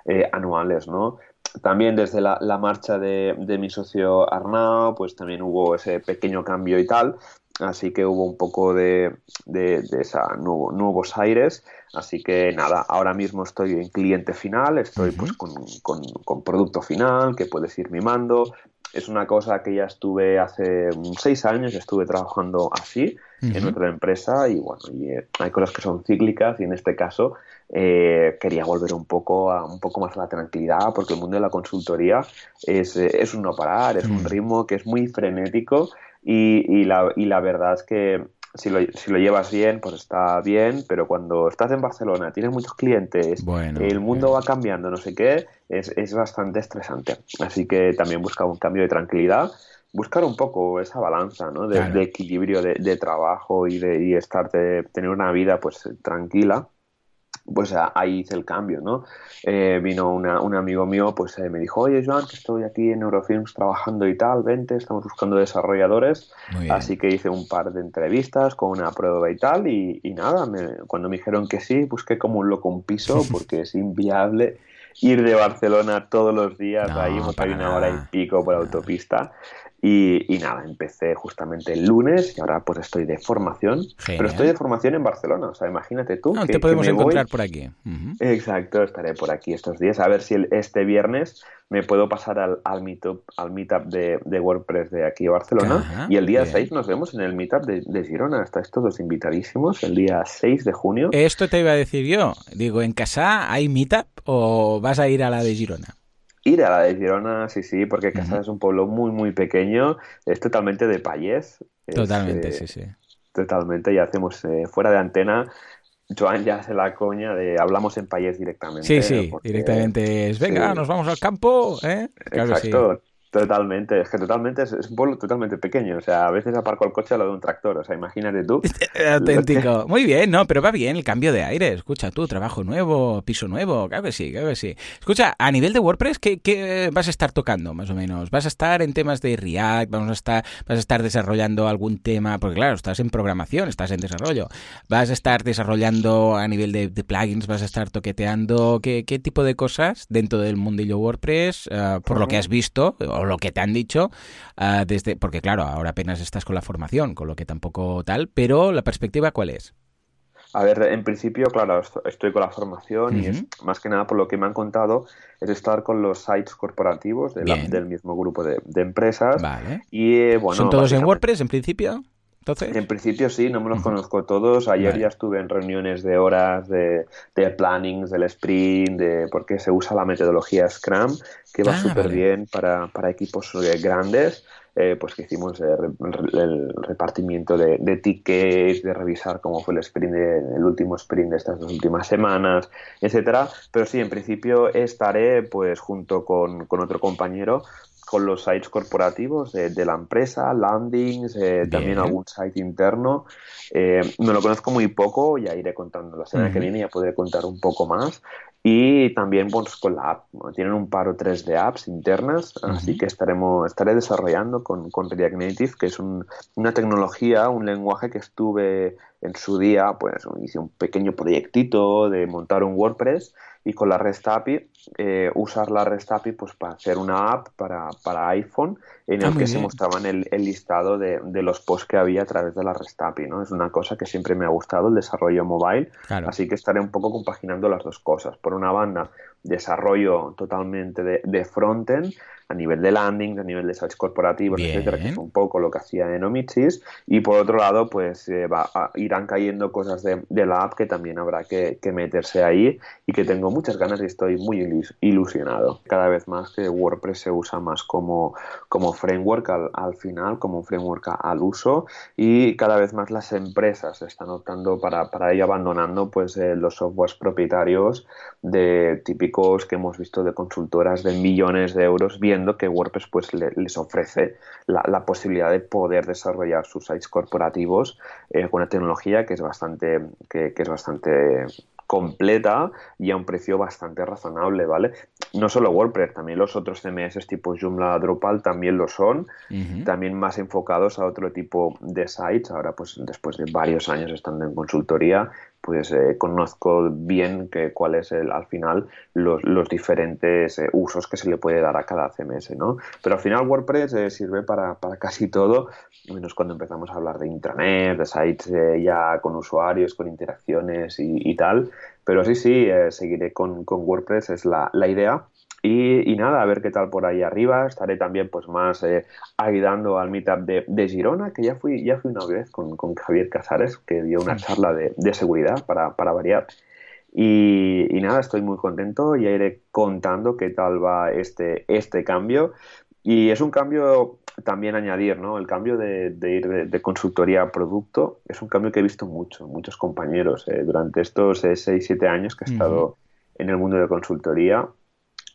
eh, anuales, ¿no? También desde la, marcha de, de, mi socio Arnau, pues también hubo ese pequeño cambio y tal, así que hubo un poco de, de, esa nuevo, nuevos aires. Así que nada, ahora mismo estoy en cliente final, estoy pues con, con, producto final que puedes ir mimando. Es una cosa que ya estuve hace seis años, estuve trabajando así en otra empresa y bueno, y, eh, hay cosas que son cíclicas y en este caso eh, quería volver un poco a un poco más a la tranquilidad porque el mundo de la consultoría es, eh, es un no parar, es un ritmo que es muy frenético y, la, y la verdad es que si lo, si lo llevas bien, pues está bien, pero cuando estás en Barcelona, tienes muchos clientes, el mundo va cambiando, no sé qué, es, es bastante estresante. Así que también busca un cambio de tranquilidad buscar un poco esa balanza ¿no? de, equilibrio de, de, trabajo y de y estar de tener una vida pues tranquila pues ahí hice el cambio, ¿no? Eh, vino un amigo mío, pues eh, me dijo, oye Joan, que estoy aquí en Eurofilms trabajando y tal, vente, estamos buscando desarrolladores, así que hice un par de entrevistas con una prueba y tal, y, nada, cuando me dijeron que sí, busqué como un loco un piso, porque es inviable ir de Barcelona todos los días, ahí hay una hora y pico por autopista, y, nada, empecé justamente el lunes y ahora pues estoy de formación, pero estoy de formación en Barcelona, o sea, imagínate tú. No, te podemos encontrar por aquí. Exacto, estaré por aquí estos días, a ver si este viernes me puedo pasar al, al meetup, al meetup de, de, WordPress de aquí a Barcelona y el día 6 nos vemos en el meetup de, de Girona, estáis todos invitadísimos el día 6 de junio. Esto te iba a decir yo, digo, ¿en casa hay meetup o vas a ir a la de Girona? Ir a la de Girona, sí, sí, porque Casas es un pueblo muy, muy pequeño, es totalmente de payés. Totalmente, sí, sí. Totalmente, ya hacemos eh, fuera de antena. Joan ya hace la coña de hablamos en payés directamente. Sí, sí, directamente es, venga, nos vamos al campo, ¿eh? Claro Exacto, Totalmente, es que totalmente es, un pueblo totalmente pequeño. O sea, a veces aparco el coche a lo de un tractor. O sea, imagínate tú. Auténtico. Muy bien, no, pero va bien el cambio de aire. Escucha tú, trabajo nuevo, piso nuevo. Claro que sí, claro que sí. Escucha, a nivel de WordPress, ¿qué, vas a estar tocando más o menos? ¿Vas a estar en temas de React? ¿Vamos a estar, ¿Vas a estar desarrollando algún tema? Porque claro, estás en programación, estás en desarrollo. ¿Vas a estar desarrollando a nivel de, plugins? ¿Vas a estar toqueteando? ¿Qué, ¿Qué, tipo de cosas dentro del mundillo WordPress? Ah, por lo que has visto o lo que te han dicho, ah, desde porque claro, ahora apenas estás con la formación, con lo que tampoco tal, pero la perspectiva cuál es? A ver, en principio, claro, estoy con la formación y es más que nada por lo que me han contado, es estar con los sites corporativos del mismo grupo de, empresas. Vale. Y, eh, bueno, ¿Son todos en WordPress en principio? En principio sí, no me los conozco todos. Ayer ya estuve en reuniones de horas de, de plannings del sprint, de, porque se usa la metodología Scrum, que va ah, súper bien para, para, equipos eh, grandes. Eh, pues que hicimos el, repartimiento de, tickets, de revisar cómo fue el sprint, el último sprint de estas dos últimas semanas, etcétera. Pero sí, en principio estaré pues junto con, con otro compañero con los sites corporativos de, la empresa, landings, eh, también algún site interno. Eh, me lo conozco muy poco, ya iré contando la semana que viene, ya podré contar un poco más. Y también pues, con la app, tienen un par o tres de apps internas, así que estaremos, estaré desarrollando con, con React Native, que es una tecnología, un lenguaje que estuve en su día, pues hice un pequeño proyectito de montar un WordPress y con la REST API, eh, usar la REST API pues, para hacer una app para, para iPhone en el ah, que se mostraban el, el listado de, de, los posts que había a través de la REST API. ¿no? Es una cosa que siempre me ha gustado, el desarrollo mobile, así que estaré un poco compaginando las dos cosas. Por una banda, desarrollo totalmente de, de frontend, a nivel de landing, a nivel de sites corporativos, etcétera, que es un poco lo que hacía en Omitsis. Y por otro lado, pues eh, va irán cayendo cosas de, la app que también habrá que, meterse ahí y que tengo muchas ganas y estoy muy ilusionado. Cada vez más que WordPress se usa más como, como framework al, final, como un framework al uso y cada vez más las empresas están optando para, para ir abandonando pues eh, los softwares propietarios de típicos que hemos visto de consultoras de millones de euros bien que WordPress pues les ofrece la, posibilidad de poder desarrollar sus sites corporativos eh, con una tecnología que es bastante que, es bastante completa y a un precio bastante razonable, ¿vale? No solo WordPress, también los otros CMS tipo Joomla, Drupal también lo son, también más enfocados a otro tipo de sites. Ahora, pues después de varios años estando en consultoría, pues eh, conozco bien que, cuál es el, al final los, los diferentes eh, usos que se le puede dar a cada CMS, ¿no? Pero al final WordPress eh, sirve para, para, casi todo, menos cuando empezamos a hablar de intranet, de sites ya con usuarios, con interacciones y, y tal. Pero sí, sí, seguiré con, con, WordPress, es la, la idea. Y, nada, a ver qué tal por ahí arriba. Estaré también pues más eh, ayudando al meetup de, de, Girona, que ya fui, ya fui una vez con, con Javier Casares, que dio una charla de, de seguridad para, para variar. Y, y, nada, estoy muy contento. Ya iré contando qué tal va este, este cambio. Y es un cambio también añadir, ¿no? El cambio de, de ir de, consultoría a producto es un cambio que he visto mucho, muchos compañeros eh, durante estos 6-7 años que he estado en el mundo de consultoría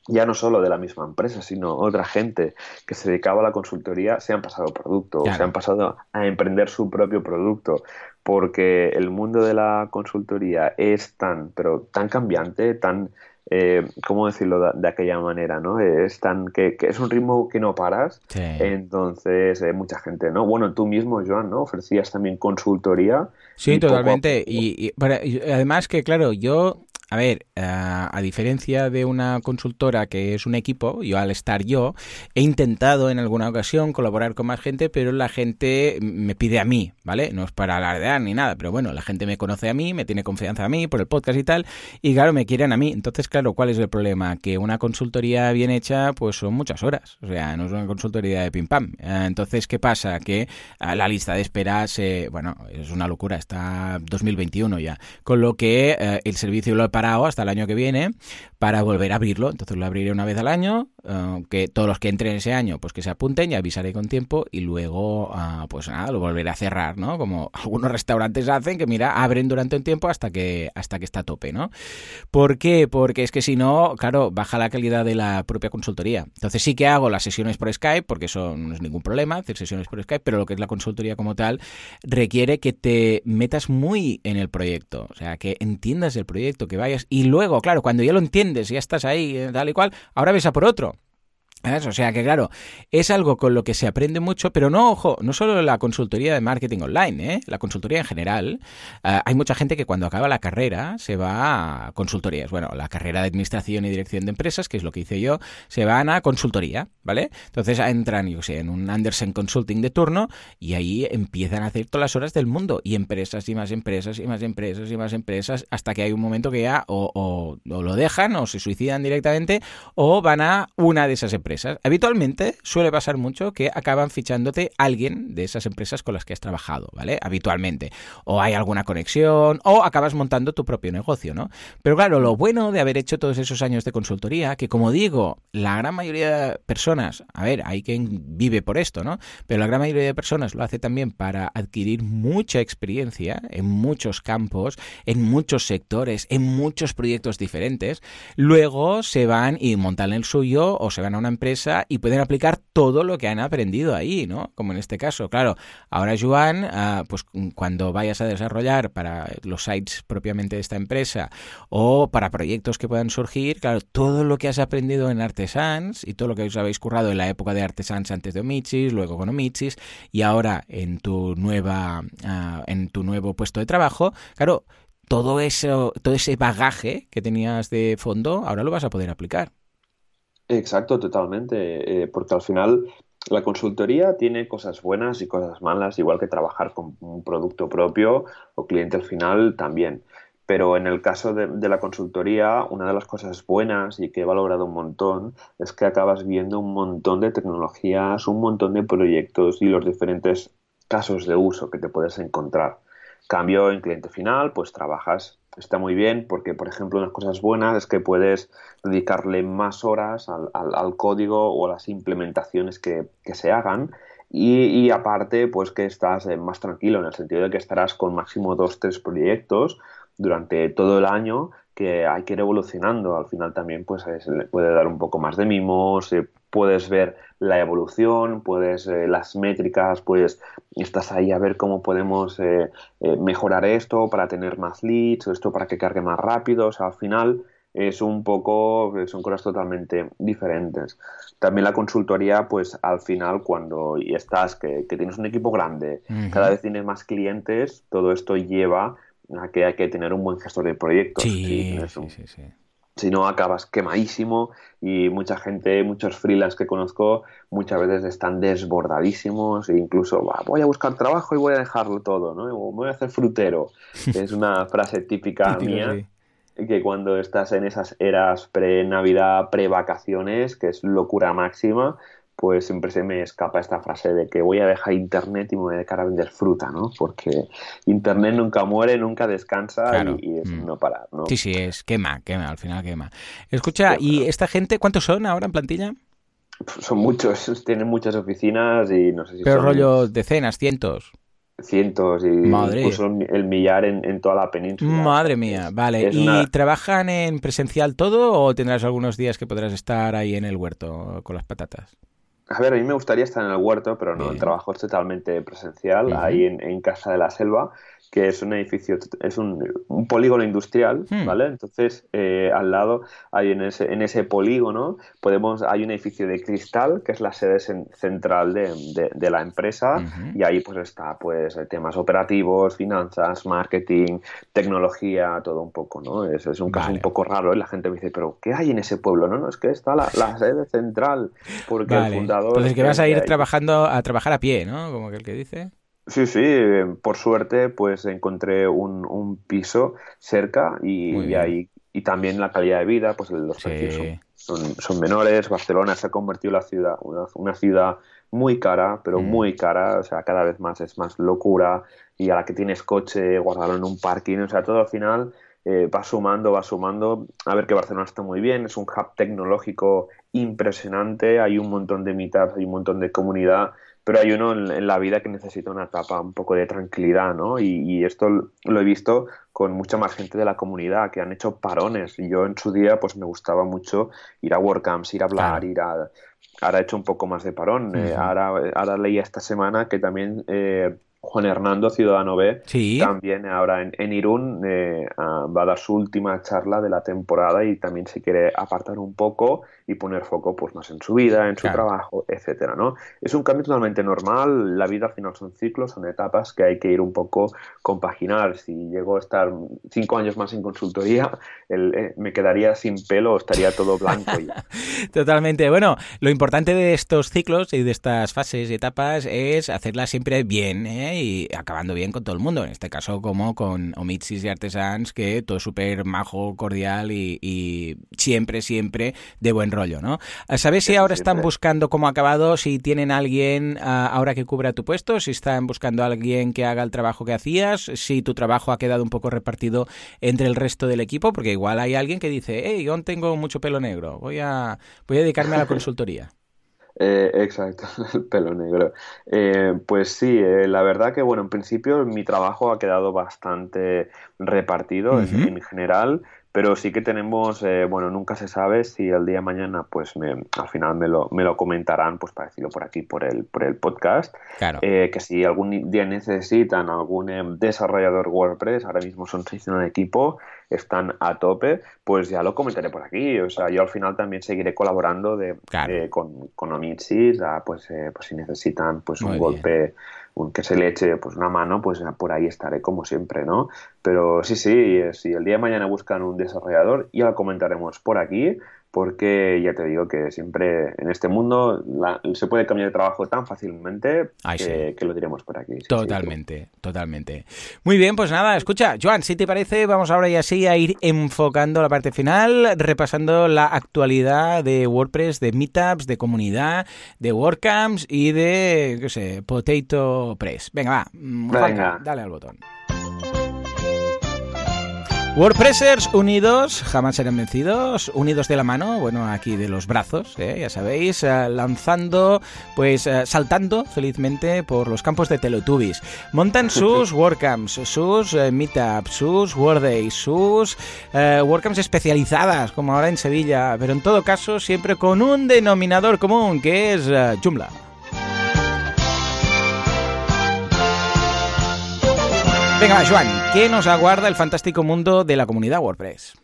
ya no solo de la misma empresa, sino otra gente que se dedicaba a la consultoría se han pasado producto, se han pasado a emprender su propio producto, porque el mundo de la consultoría es tan, pero tan cambiante, tan, eh, ¿cómo decirlo de, aquella manera? ¿no? Es tan, que, es un ritmo que no paras, entonces eh, mucha gente, ¿no? Bueno, tú mismo, Joan, ¿no? Ofrecías también consultoría. Sí, totalmente. y, además que, claro, yo a ver, eh, a, diferencia de una consultora que es un equipo, yo al estar yo, he intentado en alguna ocasión colaborar con más gente, pero la gente me pide a mí, ¿vale? No es para alardear ni nada, pero bueno, la gente me conoce a mí, me tiene confianza a mí por el podcast y tal, y claro, me quieren a mí. Entonces, claro, ¿cuál es el problema? Que una consultoría bien hecha, pues son muchas horas, o sea, no es una consultoría de pim pam. Eh, entonces, ¿qué pasa? Que la lista de esperas, bueno, es una locura, está 2021 ya, con lo que eh, el servicio lo he hasta el año que viene para volver a abrirlo. Entonces lo abriré una vez al año, que todos los que entren ese año, pues que se apunten y avisaré con tiempo y luego, ah, pues nada, lo volveré a cerrar, ¿no? Como algunos restaurantes hacen, que mira, abren durante un tiempo hasta que, hasta que está a tope, ¿no? ¿Por qué? Porque es que si no, claro, baja la calidad de la propia consultoría. Entonces sí que hago las sesiones por Skype, porque eso no es ningún problema, hacer sesiones por Skype, pero lo que es la consultoría como tal requiere que te metas muy en el proyecto, o sea, que entiendas el proyecto, que vayas y luego, claro, cuando ya lo entiendes, ya estás ahí, eh, tal y cual, ahora ves a por otro. O sea que, claro, es algo con lo que se aprende mucho, pero no, ojo, no solo la consultoría de marketing online, ¿eh? la consultoría en general. Eh, hay mucha gente que cuando acaba la carrera se va a consultorías. Bueno, la carrera de administración y dirección de empresas, que es lo que hice yo, se van a consultoría, ¿vale? Entonces entran, yo sé, en un Andersen Consulting de turno y ahí empiezan a hacer todas las horas del mundo y empresas y más empresas y más empresas y más empresas hasta que hay un momento que ya o, o lo dejan o se suicidan directamente o van a una de esas empresas Habitualmente suele pasar mucho que acaban fichándote alguien de esas empresas con las que has trabajado, ¿vale? Habitualmente. O hay alguna conexión, o acabas montando tu propio negocio, ¿no? Pero claro, lo bueno de haber hecho todos esos años de consultoría, que como digo, la gran mayoría de personas, a ver, hay quien vive por esto, ¿no? Pero la gran mayoría de personas lo hace también para adquirir mucha experiencia en muchos campos, en muchos sectores, en muchos proyectos diferentes. Luego se van y montan el suyo o se van a una empresa y pueden aplicar todo lo que han aprendido ahí, ¿no? Como en este caso. Claro, ahora Joan, ah, pues cuando vayas a desarrollar para los sites propiamente de esta empresa o para proyectos que puedan surgir, claro, todo lo que has aprendido en Artesans y todo lo que os habéis currado en la época de Artesans antes de Omichis, luego con Omichis y ahora en tu nueva, ah, en tu nuevo puesto de trabajo, claro, todo eso, todo ese bagaje que tenías de fondo, ahora lo vas a poder aplicar. Exacto, totalmente, eh, porque al final la consultoría tiene cosas buenas y cosas malas, igual que trabajar con un producto propio o cliente al final también. Pero en el caso de, de, la consultoría, una de las cosas buenas y que he valorado un montón es que acabas viendo un montón de tecnologías, un montón de proyectos y los diferentes casos de uso que te puedes encontrar. Cambio en cliente final, pues trabajas. Está muy bien porque, por ejemplo, unas cosas buenas es que puedes dedicarle más horas al, al, código o a las implementaciones que, que se hagan. Y, y, aparte, pues que estás eh, más tranquilo en el sentido de que estarás con máximo dos, tres proyectos durante todo el año que hay que ir evolucionando. Al final también pues se le puede dar un poco más de mimos, eh, puedes ver la evolución, puedes eh, las métricas, pues estás ahí a ver cómo podemos eh, mejorar esto para tener más leads o esto para que cargue más rápido. O sea, al final es un poco, son cosas totalmente diferentes. También la consultoría, pues al final cuando estás, que, tienes un equipo grande, cada vez tienes más clientes, todo esto lleva que hay que tener un buen gestor de proyectos. Sí, sí, sí, Si no, acabas quemadísimo y mucha gente, muchos freelance que conozco, muchas veces están desbordadísimos e incluso voy a buscar trabajo y voy a dejarlo todo, ¿no? O voy a hacer frutero. es una frase típica mía. Que cuando estás en esas eras pre-Navidad, pre-vacaciones, que es locura máxima, pues siempre se me escapa esta frase de que voy a dejar Internet y me voy a dedicar a vender fruta, ¿no? Porque Internet nunca muere, nunca descansa y, es mm. no parar, ¿no? Sí, sí, es quema, quema, al final quema. Escucha, ¿y esta gente cuántos son ahora en plantilla? Son muchos, tienen muchas oficinas y no sé si Pero rollo decenas, cientos cientos y incluso el millar en, toda la península. Madre mía, vale. ¿Y trabajan en presencial todo o tendrás algunos días que podrás estar ahí en el huerto con las patatas? A ver, a mí me gustaría estar en el huerto, pero no, el trabajo es totalmente presencial, ahí en, en, Casa de la Selva que es un edificio, es un, un polígono industrial, hmm. ¿vale? Entonces, eh, al lado, hay en ese, en ese polígono, podemos, hay un edificio de cristal, que es la sede central de, de, la empresa, y ahí pues está, pues, temas operativos, finanzas, marketing, tecnología, todo un poco, ¿no? Es, es un caso un poco raro, y la gente me dice, pero ¿qué hay en ese pueblo? No, no, es que está la, la sede central, porque el fundador... Entonces, que vas a ir trabajando, a trabajar a pie, ¿no? Como que el que dice... Sí, sí, por suerte pues encontré un, un piso cerca y, ahí y también la calidad de vida, pues los precios son, son, menores. Barcelona se ha convertido en la ciudad, una, ciudad muy cara, pero mm. muy cara, o sea, cada vez más es más locura y a la que tienes coche, guardarlo en un parking, o sea, todo al final eh, va sumando, va sumando. A ver que Barcelona está muy bien, es un hub tecnológico impresionante, hay un montón de meetups, hay un montón de comunidad pero hay uno en, la vida que necesita una etapa un poco de tranquilidad, ¿no? Y, esto lo he visto con mucha más gente de la comunidad que han hecho parones. Y yo en su día, pues me gustaba mucho ir a WordCamps, ir a hablar, ir a... Ahora he hecho un poco más de parón. Eh, ahora, ahora leí esta semana que también eh, Juan Hernando, Ciudadano B, también ahora en, Irún eh, ah, va a dar su última charla de la temporada y también se quiere apartar un poco y poner foco pues más en su vida, en su trabajo, etcétera, ¿no? Es un cambio totalmente normal, la vida al final son ciclos, son etapas que hay que ir un poco compaginar. Si llego a estar cinco años más en consultoría, eh, me quedaría sin pelo, estaría todo blanco ya. Totalmente. Bueno, lo importante de estos ciclos y de estas fases y etapas es hacerlas siempre bien ¿eh? Y acabando bien con todo el mundo. En este caso, como con Omitsis y Artesans, que todo súper majo, cordial y, y siempre, siempre de buen rollo, ¿no? ¿Sabes si ahora están buscando cómo ha acabado, si tienen alguien ah, ahora que cubra tu puesto, si están buscando a alguien que haga el trabajo que hacías, si tu trabajo ha quedado un poco repartido entre el resto del equipo? Porque igual hay alguien que dice, hey, yo tengo mucho pelo negro, voy a, voy a dedicarme a la consultoría. Eh, exacto, el pelo negro. Eh, pues sí, eh, la verdad que, bueno, en principio mi trabajo ha quedado bastante repartido en, general, pero sí que tenemos, eh, bueno, nunca se sabe si el día de mañana, pues me, al final me lo, me lo comentarán, pues para decirlo por aquí, por el, por el podcast, claro. eh, que si algún día necesitan algún eh, desarrollador WordPress, ahora mismo son seis en el equipo, están a tope, pues ya lo comentaré por aquí. O sea, yo al final también seguiré colaborando de, con, con pues, eh, pues si necesitan pues un golpe que se le eche pues una mano, pues por ahí estaré como siempre, ¿no? Pero sí, sí, si el día de mañana buscan un desarrollador, ya lo comentaremos por aquí porque ya te digo que siempre en este mundo se puede cambiar de trabajo tan fácilmente que, lo diremos por aquí. totalmente, totalmente. Muy bien, pues nada, escucha, Joan, si te parece, vamos ahora y así a ir enfocando la parte final, repasando la actualidad de WordPress, de Meetups, de comunidad, de WordCamps y de, qué sé, Potato Press. Venga, va, Venga. dale al botón. WordPressers unidos, jamás serán vencidos, unidos de la mano, bueno, aquí de los brazos, ¿eh? ya sabéis, eh, lanzando, pues eh, saltando felizmente por los campos de Teletubbies. Montan sus WordCamps, sus Meetups, sus WordDays, sus WordCamps especializadas, como ahora en Sevilla, pero en todo caso siempre con un denominador común, que es Joomla. Venga, Joan, ¿qué nos aguarda el fantástico mundo de la comunidad WordPress?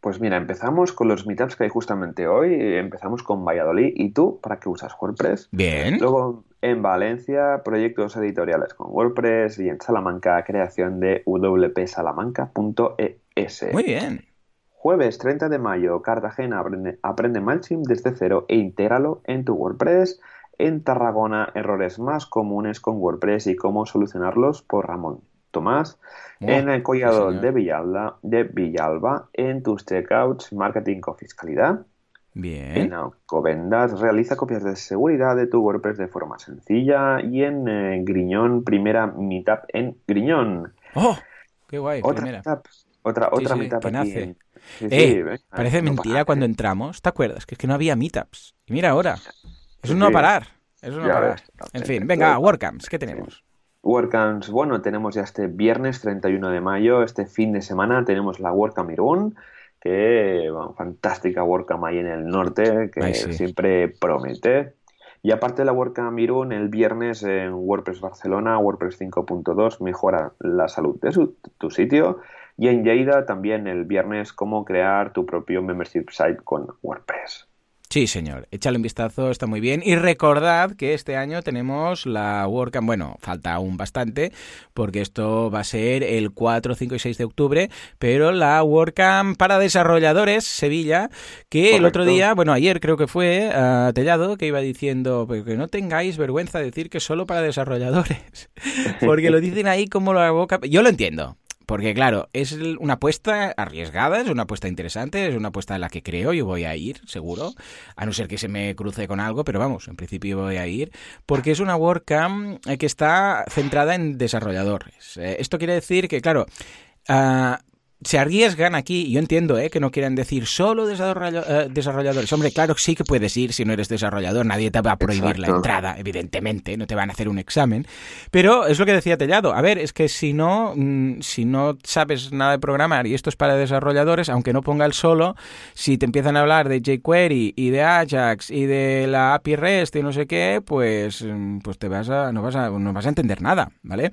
Pues mira, empezamos con los meetups que hay justamente hoy. Empezamos con Valladolid. ¿Y tú para qué usas WordPress? Bien. Luego en Valencia, proyectos editoriales con WordPress. Y en Salamanca, creación de wpsalamanca.es. Muy bien. Jueves 30 de mayo, Cartagena aprende, aprende MailChimp desde cero e intégralo en tu WordPress. En Tarragona, errores más comunes con WordPress y cómo solucionarlos por Ramón Tomás, en el collado de, Villalba, de Villalba, en tus checkouts, marketing o fiscalidad. Bien. En Alcobendas realiza copias de seguridad de tu WordPress de forma sencilla. Y en eh, Griñón, primera meetup en Griñón. ¡Oh! ¡Qué guay! Otra primera. otra, otra meetup nace. eh, parece mentira cuando entramos. ¿Te acuerdas? Que es que no había meetups. Y mira ahora. Es un no parar. Es un no parar. En fin, venga, WordCamps, ¿qué tenemos? WordCamps, bueno, tenemos ya este viernes 31 de mayo, este fin de semana tenemos la WordCamp Irún, que bueno, fantástica WordCamp ahí en el norte, que siempre promete. Y aparte de la WordCamp Irún, el viernes en WordPress Barcelona, WordPress 5.2 mejora la salud de tu sitio. Y en Lleida también el viernes cómo crear tu propio membership site con WordPress. Sí, señor. Échale un vistazo, está muy bien. Y recordad que este año tenemos la WordCamp, bueno, falta aún bastante, porque esto va a ser el 4, 5 y 6 de octubre, pero la WordCamp para desarrolladores Sevilla, que el otro día, bueno, ayer creo que fue, uh, Tellado, que iba diciendo, que no tengáis vergüenza de decir que solo para desarrolladores, porque lo dicen ahí como la boca... Yo lo entiendo, porque claro, es una apuesta arriesgada, es una apuesta interesante, es una apuesta en la que creo, yo voy a ir, seguro, a no ser que se me cruce con algo, pero vamos, en principio voy a ir, porque es una WordCamp eh, que está centrada en desarrolladores. Eh, esto quiere decir que, claro, ah, se arriesgan aquí, yo entiendo ¿eh? que no quieran decir solo eh, desarrolladores. Hombre, claro, sí que puedes ir si no eres desarrollador, nadie te va a prohibir la entrada, evidentemente, no te van a hacer un examen. Pero es lo que decía Tellado, a ver, es que si no, mm, si no sabes nada de programar y esto es para desarrolladores, aunque no ponga el solo, si te empiezan a hablar de jQuery y de Ajax y de la API REST y no sé qué, pues, mm, pues te vas a, no, vas a, no vas a entender nada, ¿vale?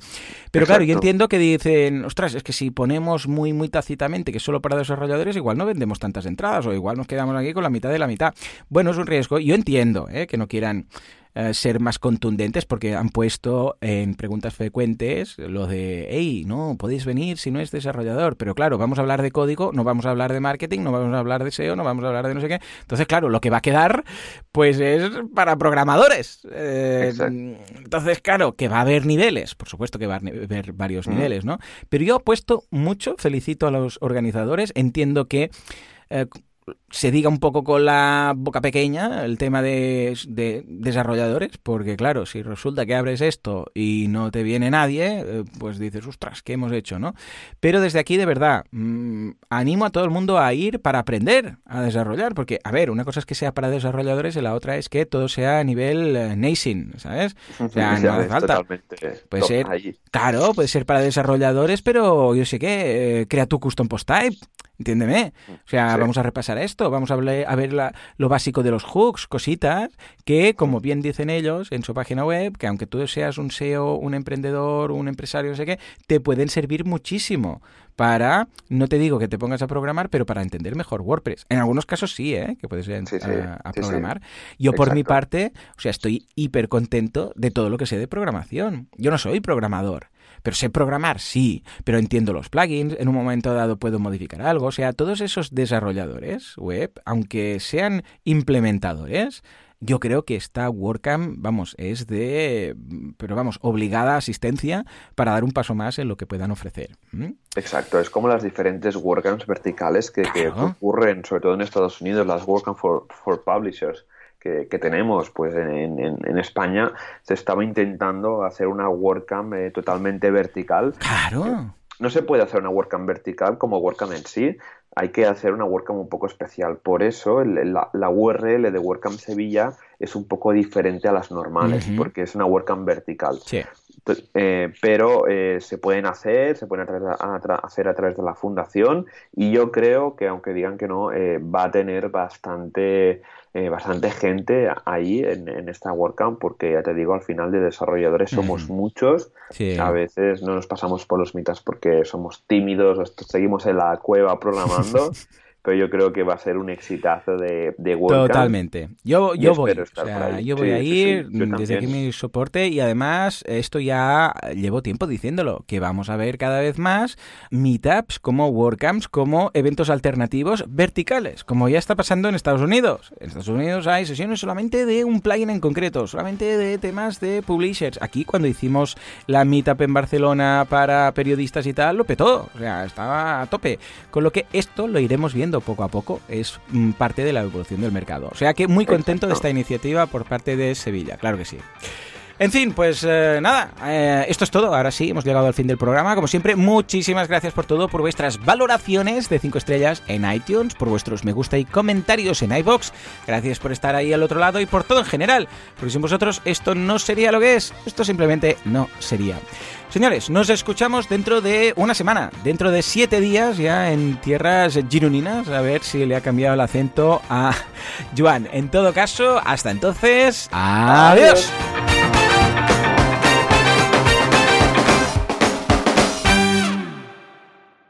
Pero claro, yo entiendo que dicen, ostras, es que si ponemos muy, muy tácitamente que solo para desarrolladores, igual no vendemos tantas entradas o igual nos quedamos aquí con la mitad de la mitad. Bueno, es un riesgo. Yo entiendo ¿eh? que no quieran eh, ser más contundentes porque han puesto en preguntas frecuentes lo de, hey, no, podéis venir si no es desarrollador. Pero claro, vamos a hablar de código, no vamos a hablar de marketing, no vamos a hablar de SEO, no vamos a hablar de no sé qué. Entonces, claro, lo que va a quedar, pues es para programadores. Eh, entonces, claro, que va a haber niveles, por supuesto que va a haber varios niveles, ¿no? Pero yo he puesto mucho, felicito a los organizadores, entiendo que... Eh, se diga un poco con la boca pequeña el tema de, desarrolladores, porque claro, si resulta que abres esto y no te viene nadie, eh, pues dices, ostras, ¿qué hemos hecho? ¿no? Pero desde aquí, de verdad, mm, animo a todo el mundo a ir para aprender a desarrollar, porque, a ver, una cosa es que sea para desarrolladores y la otra es que todo sea a nivel uh, ¿sabes? O sea, no hace falta. Puede ser, claro, puede ser para desarrolladores, pero yo sé que, eh, crea tu custom post type, Entiéndeme. O sea, vamos a repasar esto, vamos a, a ver lo básico de los hooks, cositas que, como bien dicen ellos en su página web, que aunque tú seas un SEO, un emprendedor, un empresario, no sé qué, te pueden servir muchísimo para, no te digo que te pongas a programar, pero para entender mejor WordPress. En algunos casos sí, ¿eh? que puedes ir a, programar. Yo por mi parte, o sea, estoy hiper contento de todo lo que sé de programación. Yo no soy programador pero sé programar, sí, pero entiendo los plugins, en un momento dado puedo modificar algo. O sea, todos esos desarrolladores web, aunque sean implementadores, yo creo que esta WordCamp, vamos, es de, pero vamos, obligada asistencia para dar un paso más en lo que puedan ofrecer. Exacto, es como las diferentes WordCamps verticales que, ocurren, sobre todo en Estados Unidos, las WordCamp for, for Publishers que, tenemos pues en, en, España se estaba intentando hacer una WordCamp eh, totalmente vertical. Claro. No se puede hacer una WordCamp vertical como WordCamp en sí, hay que hacer una WordCamp un poco especial. Por eso la, la, URL de WordCamp Sevilla es un poco diferente a las normales, porque es una WordCamp vertical. Sí. Eh, pero eh, se pueden hacer, se pueden hacer a través de la fundación y yo creo que aunque digan que no, va a tener bastante eh, bastante gente ahí en, esta WordCamp porque ya te digo, al final de desarrolladores somos muchos. A veces no nos pasamos por los mitas porque somos tímidos, seguimos en la cueva programando. pero yo creo que va a ser un exitazo de, de Totalmente. Yo, yo voy. yo voy a ir desde aquí mi soporte y además esto ya llevo tiempo diciéndolo, que vamos a ver cada vez más meetups como WordCamps, como eventos alternativos verticales, como ya está pasando en Estados Unidos. En Estados Unidos hay sesiones solamente de un plugin en concreto, solamente de temas de publishers. Aquí cuando hicimos la meetup en Barcelona para periodistas y tal, lo petó. O sea, estaba a tope. Con lo que esto lo iremos viendo poco a poco, es mm, parte de la evolución del mercado. O sea que muy contento de esta iniciativa por parte de Sevilla, claro que sí. En fin, pues eh, nada, eh, esto es todo. Ahora sí, hemos llegado al fin del programa. Como siempre, muchísimas gracias por todo, por vuestras valoraciones de 5 estrellas en iTunes, por vuestros me gusta y comentarios en iBox. Gracias por estar ahí al otro lado y por todo en general. Porque sin vosotros esto no sería lo que es. Esto simplemente no sería. Señores, nos escuchamos dentro de una semana, dentro de siete días ya en tierras gironinas, a ver si le ha cambiado el acento a Joan. En todo caso, hasta entonces, adiós.